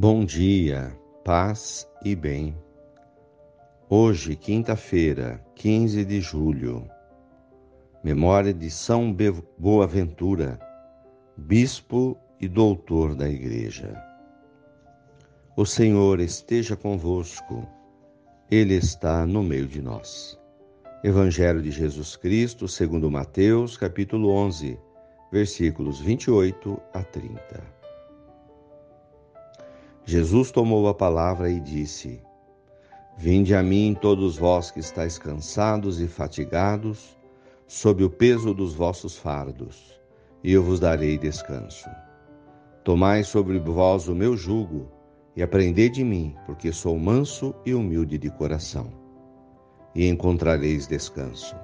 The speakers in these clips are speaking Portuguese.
Bom dia, paz e bem. Hoje, quinta-feira, 15 de julho, memória de São Boaventura, bispo e doutor da Igreja. O Senhor esteja convosco, Ele está no meio de nós. Evangelho de Jesus Cristo, segundo Mateus, capítulo 11, versículos 28 a 30. Jesus tomou a palavra e disse: Vinde a mim, todos vós que estáis cansados e fatigados, sob o peso dos vossos fardos, e eu vos darei descanso. Tomai sobre vós o meu jugo e aprendei de mim, porque sou manso e humilde de coração, e encontrareis descanso.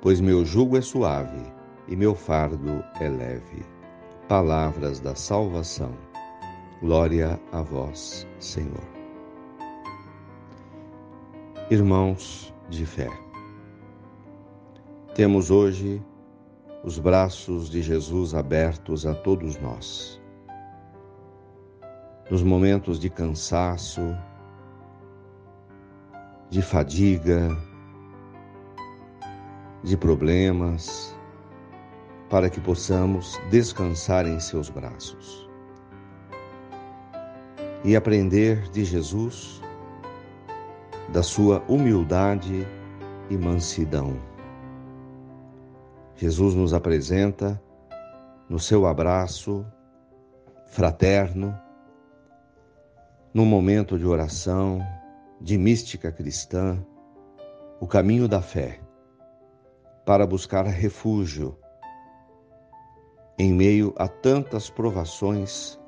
Pois meu jugo é suave e meu fardo é leve. Palavras da salvação. Glória a vós, Senhor. Irmãos de fé, temos hoje os braços de Jesus abertos a todos nós. Nos momentos de cansaço, de fadiga, de problemas, para que possamos descansar em seus braços e aprender de Jesus, da sua humildade e mansidão. Jesus nos apresenta no seu abraço fraterno, num momento de oração, de mística cristã, o caminho da fé, para buscar refúgio em meio a tantas provações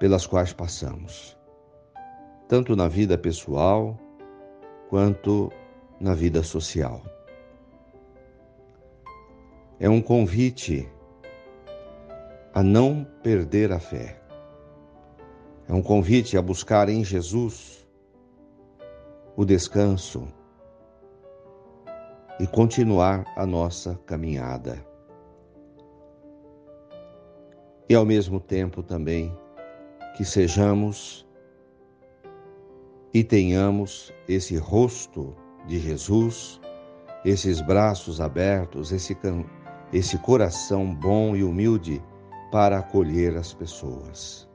pelas quais passamos, tanto na vida pessoal quanto na vida social. É um convite a não perder a fé. É um convite a buscar em Jesus o descanso e continuar a nossa caminhada. E ao mesmo tempo também que sejamos e tenhamos esse rosto de Jesus, esses braços abertos, esse, esse coração bom e humilde para acolher as pessoas.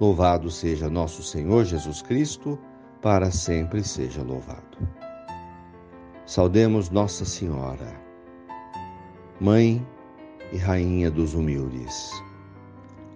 Louvado seja nosso Senhor Jesus Cristo, para sempre seja louvado. Saudemos Nossa Senhora, Mãe e Rainha dos Humildes.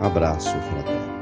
Abraço fraterno.